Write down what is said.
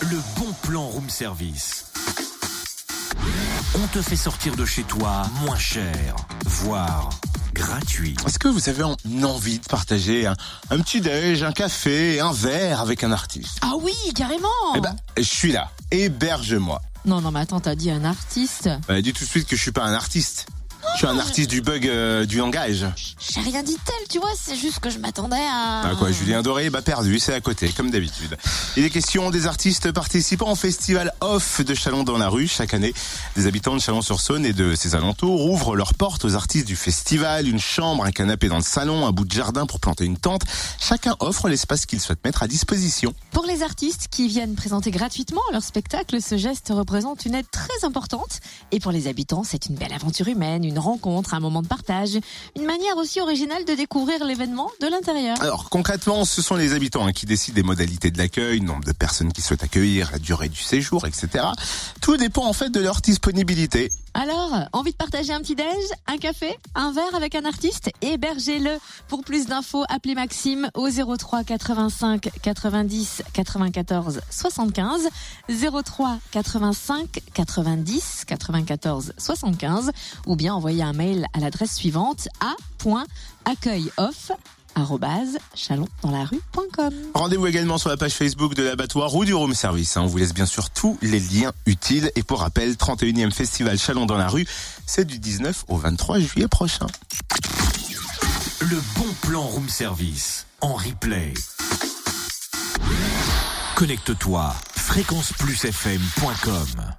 le bon plan room service. On te fait sortir de chez toi moins cher, voire gratuit. Est-ce que vous avez en- envie de partager un, un petit déj, un café, un verre avec un artiste? Ah oui, carrément Eh ben, je suis là. Héberge-moi. Non, non, mais attends, t'as dit un artiste Bah, dis tout de suite que je suis pas un artiste. Je suis un artiste du bug euh, du langage. J'ai rien dit de tel, tu vois, c'est juste que je m'attendais à... Ah quoi, Julien Doré, bah perdu, c'est à côté, comme d'habitude. Il est question des artistes participant au festival Off de Chalon dans la rue. Chaque année, des habitants de Chalon-sur-Saône et de ses alentours ouvrent leurs portes aux artistes du festival, une chambre, un canapé dans le salon, un bout de jardin pour planter une tente. Chacun offre l'espace qu'il souhaite mettre à disposition. Pour les artistes qui viennent présenter gratuitement leur spectacle, ce geste représente une aide très importante. Et pour les habitants, c'est une belle aventure humaine, une rencontre, un moment de partage, une manière aussi originale de découvrir l'événement de l'intérieur. Alors concrètement, ce sont les habitants hein, qui décident des modalités de l'accueil, nombre de personnes qui souhaitent accueillir, la durée du séjour, etc. Tout dépend en fait de leur disponibilité. Alors, envie de partager un petit déj, un café, un verre avec un artiste? Hébergez-le. Pour plus d'infos, appelez Maxime au 03 85 90 94 75 03 85 90 94 75 ou bien envoyez un mail à l'adresse suivante a.accueilloff chalondanslarue.com. Rendez-vous également sur la page Facebook de l'abattoir ou du room service. hein. On vous laisse bien sûr tous les liens utiles. Et pour rappel, 31e festival Chalon dans la rue, c'est du 19 au 23 juillet prochain. Le bon plan room service en replay. Connecte-toi fréquenceplusfm.com